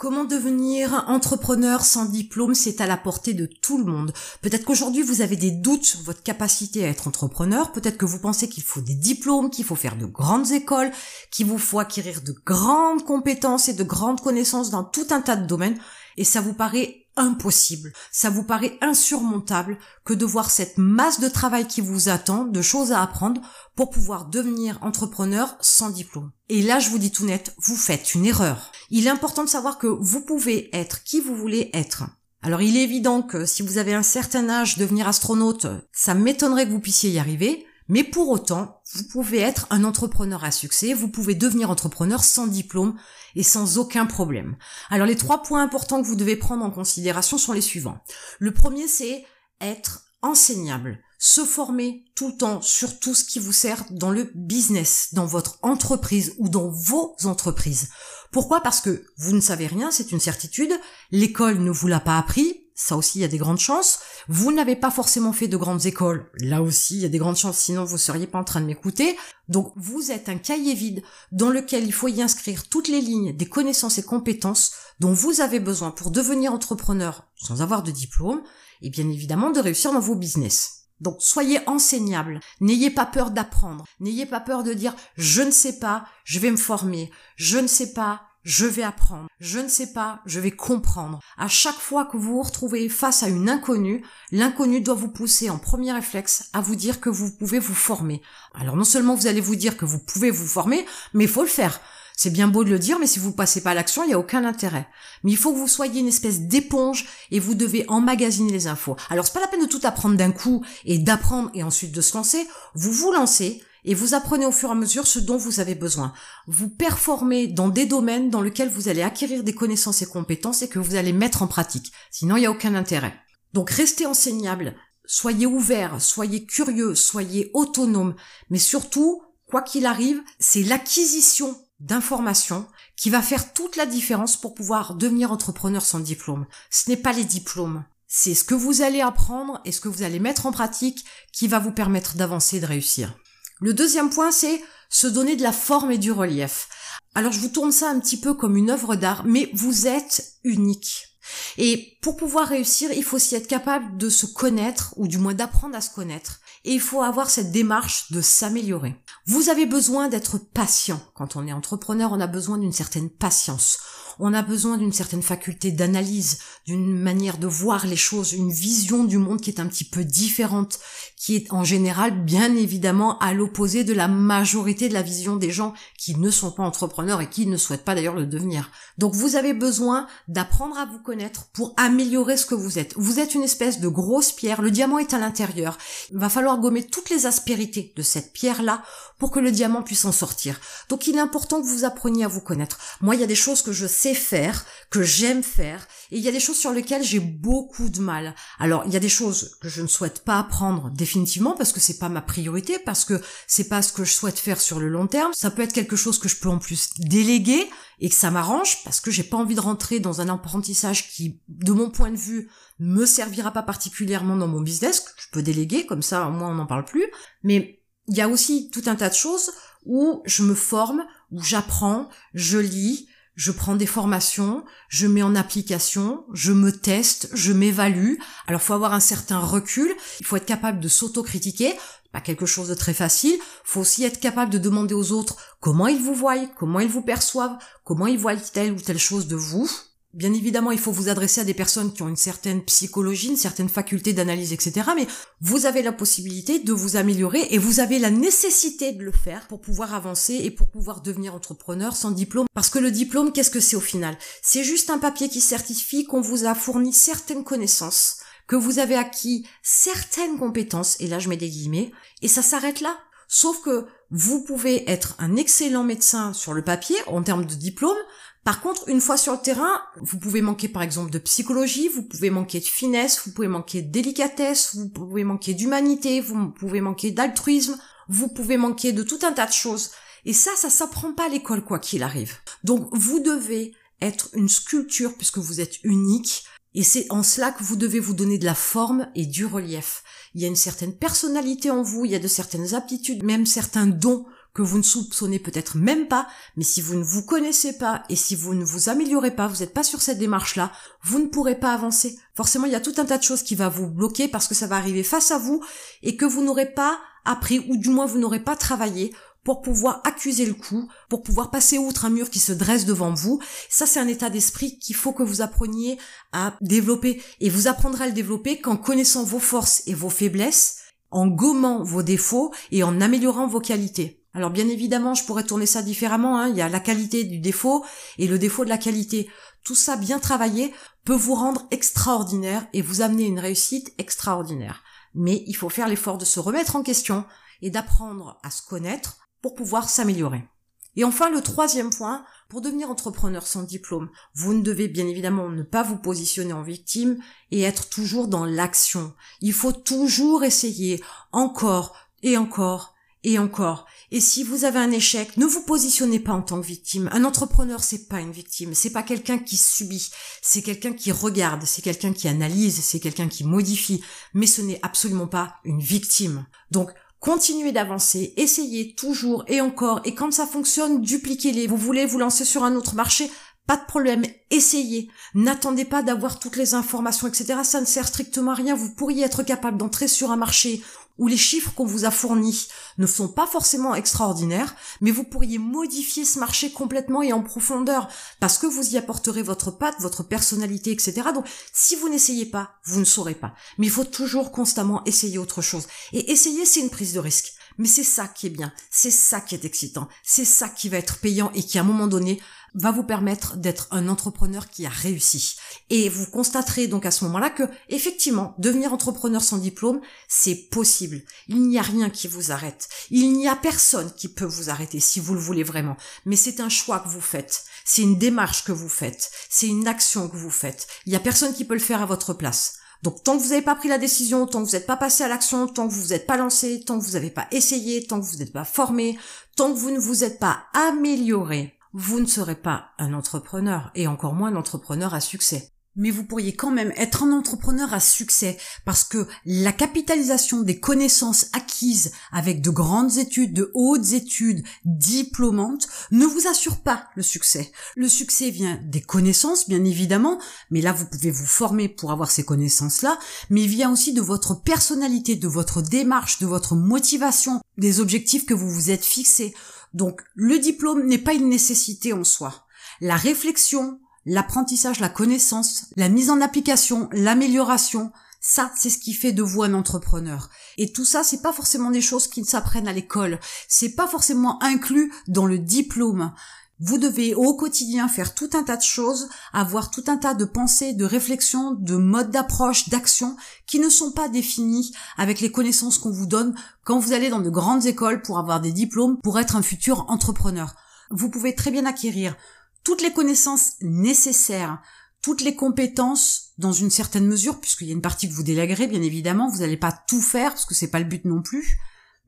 Comment devenir entrepreneur sans diplôme, c'est à la portée de tout le monde. Peut-être qu'aujourd'hui vous avez des doutes sur votre capacité à être entrepreneur, peut-être que vous pensez qu'il faut des diplômes, qu'il faut faire de grandes écoles, qu'il vous faut acquérir de grandes compétences et de grandes connaissances dans tout un tas de domaines, et ça vous paraît impossible, ça vous paraît insurmontable que de voir cette masse de travail qui vous attend, de choses à apprendre pour pouvoir devenir entrepreneur sans diplôme. Et là, je vous dis tout net, vous faites une erreur. Il est important de savoir que vous pouvez être qui vous voulez être. Alors il est évident que si vous avez un certain âge, devenir astronaute, ça m'étonnerait que vous puissiez y arriver. Mais pour autant, vous pouvez être un entrepreneur à succès, vous pouvez devenir entrepreneur sans diplôme et sans aucun problème. Alors les trois points importants que vous devez prendre en considération sont les suivants. Le premier, c'est être enseignable, se former tout le temps sur tout ce qui vous sert dans le business, dans votre entreprise ou dans vos entreprises. Pourquoi? Parce que vous ne savez rien, c'est une certitude, l'école ne vous l'a pas appris, ça aussi il y a des grandes chances. Vous n'avez pas forcément fait de grandes écoles, là aussi il y a des grandes chances, sinon vous seriez pas en train de m'écouter. Donc vous êtes un cahier vide dans lequel il faut y inscrire toutes les lignes des connaissances et compétences dont vous avez besoin pour devenir entrepreneur sans avoir de diplôme et bien évidemment de réussir dans vos business. Donc soyez enseignable, n'ayez pas peur d'apprendre, n'ayez pas peur de dire je ne sais pas, je vais me former, je ne sais pas, je vais apprendre, je ne sais pas, je vais comprendre. À chaque fois que vous vous retrouvez face à une inconnue, l'inconnu doit vous pousser en premier réflexe à vous dire que vous pouvez vous former. Alors non seulement vous allez vous dire que vous pouvez vous former, mais il faut le faire. C'est bien beau de le dire, mais si vous passez pas à l'action, il n'y a aucun intérêt. Mais il faut que vous soyez une espèce d'éponge et vous devez emmagasiner les infos. Alors c'est pas la peine de tout apprendre d'un coup et d'apprendre et ensuite de se lancer. Vous vous lancez, et vous apprenez au fur et à mesure ce dont vous avez besoin. Vous performez dans des domaines dans lesquels vous allez acquérir des connaissances et compétences et que vous allez mettre en pratique. Sinon, il n'y a aucun intérêt. Donc restez enseignable, soyez ouvert, soyez curieux, soyez autonome, mais surtout, quoi qu'il arrive, c'est l'acquisition d'informations qui va faire toute la différence pour pouvoir devenir entrepreneur sans diplôme. Ce n'est pas les diplômes. C'est ce que vous allez apprendre et ce que vous allez mettre en pratique qui va vous permettre d'avancer et de réussir. Le deuxième point, c'est se donner de la forme et du relief. Alors je vous tourne ça un petit peu comme une œuvre d'art, mais vous êtes unique. Et pour pouvoir réussir, il faut aussi être capable de se connaître, ou du moins d'apprendre à se connaître. Et il faut avoir cette démarche de s'améliorer. Vous avez besoin d'être patient. Quand on est entrepreneur, on a besoin d'une certaine patience on a besoin d'une certaine faculté d'analyse, d'une manière de voir les choses, une vision du monde qui est un petit peu différente, qui est en général bien évidemment à l'opposé de la majorité de la vision des gens qui ne sont pas entrepreneurs et qui ne souhaitent pas d'ailleurs le devenir. Donc vous avez besoin d'apprendre à vous connaître pour améliorer ce que vous êtes. Vous êtes une espèce de grosse pierre, le diamant est à l'intérieur. Il va falloir gommer toutes les aspérités de cette pierre-là pour que le diamant puisse en sortir. Donc il est important que vous appreniez à vous connaître. Moi, il y a des choses que je sais faire, que j'aime faire, et il y a des choses sur lesquelles j'ai beaucoup de mal. Alors, il y a des choses que je ne souhaite pas apprendre définitivement parce que c'est pas ma priorité, parce que c'est pas ce que je souhaite faire sur le long terme. Ça peut être quelque chose que je peux en plus déléguer et que ça m'arrange parce que j'ai pas envie de rentrer dans un apprentissage qui, de mon point de vue, me servira pas particulièrement dans mon business, que je peux déléguer, comme ça, au moins on n'en parle plus. Mais il y a aussi tout un tas de choses où je me forme, où j'apprends, je lis, je prends des formations, je mets en application, je me teste, je m'évalue. Alors, faut avoir un certain recul, il faut être capable de s'autocritiquer, pas quelque chose de très facile. Faut aussi être capable de demander aux autres comment ils vous voient, comment ils vous perçoivent, comment ils voient telle ou telle chose de vous. Bien évidemment, il faut vous adresser à des personnes qui ont une certaine psychologie, une certaine faculté d'analyse, etc. Mais vous avez la possibilité de vous améliorer et vous avez la nécessité de le faire pour pouvoir avancer et pour pouvoir devenir entrepreneur sans diplôme. Parce que le diplôme, qu'est-ce que c'est au final? C'est juste un papier qui certifie qu'on vous a fourni certaines connaissances, que vous avez acquis certaines compétences, et là je mets des guillemets, et ça s'arrête là. Sauf que vous pouvez être un excellent médecin sur le papier en termes de diplôme, par contre, une fois sur le terrain, vous pouvez manquer par exemple de psychologie, vous pouvez manquer de finesse, vous pouvez manquer de délicatesse, vous pouvez manquer d'humanité, vous pouvez manquer d'altruisme, vous pouvez manquer de tout un tas de choses. Et ça, ça s'apprend pas à l'école quoi qu'il arrive. Donc vous devez être une sculpture puisque vous êtes unique. Et c'est en cela que vous devez vous donner de la forme et du relief. Il y a une certaine personnalité en vous, il y a de certaines aptitudes, même certains dons que vous ne soupçonnez peut-être même pas, mais si vous ne vous connaissez pas et si vous ne vous améliorez pas, vous n'êtes pas sur cette démarche-là, vous ne pourrez pas avancer. Forcément, il y a tout un tas de choses qui va vous bloquer parce que ça va arriver face à vous et que vous n'aurez pas appris ou du moins vous n'aurez pas travaillé pour pouvoir accuser le coup, pour pouvoir passer outre un mur qui se dresse devant vous. Ça, c'est un état d'esprit qu'il faut que vous appreniez à développer. Et vous apprendrez à le développer qu'en connaissant vos forces et vos faiblesses, en gommant vos défauts et en améliorant vos qualités. Alors bien évidemment, je pourrais tourner ça différemment. Hein. Il y a la qualité du défaut et le défaut de la qualité. Tout ça bien travaillé peut vous rendre extraordinaire et vous amener une réussite extraordinaire. Mais il faut faire l'effort de se remettre en question et d'apprendre à se connaître pour pouvoir s'améliorer. Et enfin, le troisième point, pour devenir entrepreneur sans diplôme, vous ne devez bien évidemment ne pas vous positionner en victime et être toujours dans l'action. Il faut toujours essayer encore et encore et encore. Et si vous avez un échec, ne vous positionnez pas en tant que victime. Un entrepreneur, c'est pas une victime, c'est pas quelqu'un qui subit, c'est quelqu'un qui regarde, c'est quelqu'un qui analyse, c'est quelqu'un qui modifie, mais ce n'est absolument pas une victime. Donc, Continuez d'avancer, essayez toujours et encore, et quand ça fonctionne, dupliquez-les. Vous voulez vous lancer sur un autre marché, pas de problème, essayez. N'attendez pas d'avoir toutes les informations, etc. Ça ne sert strictement à rien. Vous pourriez être capable d'entrer sur un marché où les chiffres qu'on vous a fournis ne sont pas forcément extraordinaires, mais vous pourriez modifier ce marché complètement et en profondeur, parce que vous y apporterez votre patte, votre personnalité, etc. Donc, si vous n'essayez pas, vous ne saurez pas. Mais il faut toujours constamment essayer autre chose. Et essayer, c'est une prise de risque. Mais c'est ça qui est bien, c'est ça qui est excitant, c'est ça qui va être payant et qui à un moment donné va vous permettre d'être un entrepreneur qui a réussi. Et vous constaterez donc à ce moment-là que, effectivement, devenir entrepreneur sans diplôme, c'est possible. Il n'y a rien qui vous arrête. Il n'y a personne qui peut vous arrêter si vous le voulez vraiment. Mais c'est un choix que vous faites. C'est une démarche que vous faites. C'est une action que vous faites. Il n'y a personne qui peut le faire à votre place. Donc tant que vous n'avez pas pris la décision, tant que vous n'êtes pas passé à l'action, tant que vous n'êtes pas lancé, tant que vous n'avez pas essayé, tant que vous n'êtes pas formé, tant que vous ne vous êtes pas amélioré, vous ne serez pas un entrepreneur et encore moins un entrepreneur à succès. Mais vous pourriez quand même être un entrepreneur à succès parce que la capitalisation des connaissances acquises avec de grandes études, de hautes études diplômantes ne vous assure pas le succès. Le succès vient des connaissances, bien évidemment, mais là vous pouvez vous former pour avoir ces connaissances-là, mais il vient aussi de votre personnalité, de votre démarche, de votre motivation, des objectifs que vous vous êtes fixés. Donc le diplôme n'est pas une nécessité en soi. La réflexion, l'apprentissage, la connaissance, la mise en application, l'amélioration, ça, c'est ce qui fait de vous un entrepreneur. Et tout ça, c'est pas forcément des choses qui s'apprennent à l'école. C'est pas forcément inclus dans le diplôme. Vous devez au quotidien faire tout un tas de choses, avoir tout un tas de pensées, de réflexions, de modes d'approche, d'actions qui ne sont pas définis avec les connaissances qu'on vous donne quand vous allez dans de grandes écoles pour avoir des diplômes pour être un futur entrepreneur. Vous pouvez très bien acquérir toutes les connaissances nécessaires, toutes les compétences dans une certaine mesure, puisqu'il y a une partie que vous déléguerez, bien évidemment, vous n'allez pas tout faire, parce que c'est pas le but non plus,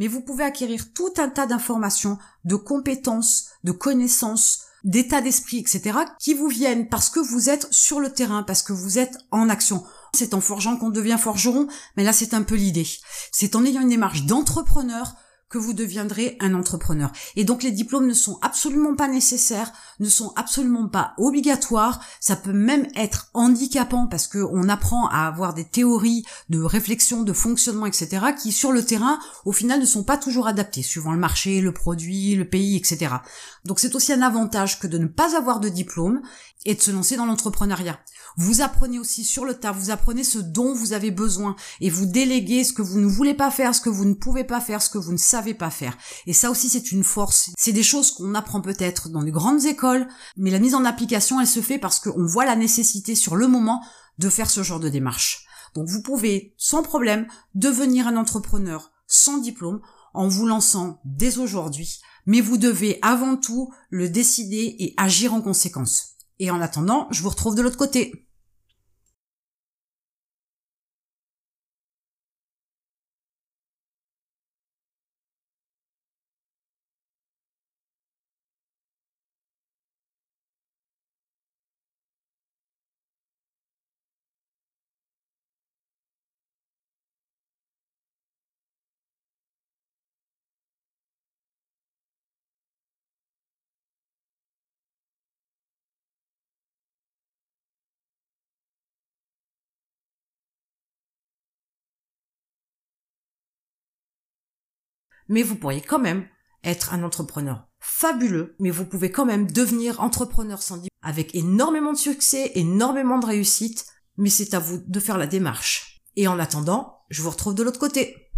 mais vous pouvez acquérir tout un tas d'informations, de compétences, de connaissances, d'état d'esprit, etc., qui vous viennent parce que vous êtes sur le terrain, parce que vous êtes en action. C'est en forgeant qu'on devient forgeron, mais là c'est un peu l'idée. C'est en ayant une démarche d'entrepreneur que vous deviendrez un entrepreneur. Et donc les diplômes ne sont absolument pas nécessaires, ne sont absolument pas obligatoires. Ça peut même être handicapant parce que on apprend à avoir des théories de réflexion, de fonctionnement, etc. qui sur le terrain, au final, ne sont pas toujours adaptées suivant le marché, le produit, le pays, etc. Donc c'est aussi un avantage que de ne pas avoir de diplôme et de se lancer dans l'entrepreneuriat. Vous apprenez aussi sur le tas, vous apprenez ce dont vous avez besoin et vous déléguez ce que vous ne voulez pas faire, ce que vous ne pouvez pas faire, ce que vous ne savez pas faire. Et ça aussi c'est une force. C'est des choses qu'on apprend peut-être dans les grandes écoles, mais la mise en application elle se fait parce qu'on voit la nécessité sur le moment de faire ce genre de démarche. Donc vous pouvez sans problème devenir un entrepreneur sans diplôme en vous lançant dès aujourd'hui, mais vous devez avant tout le décider et agir en conséquence. Et en attendant, je vous retrouve de l'autre côté. Mais vous pourriez quand même être un entrepreneur fabuleux, mais vous pouvez quand même devenir entrepreneur sans diplôme avec énormément de succès, énormément de réussite, mais c'est à vous de faire la démarche. Et en attendant, je vous retrouve de l'autre côté.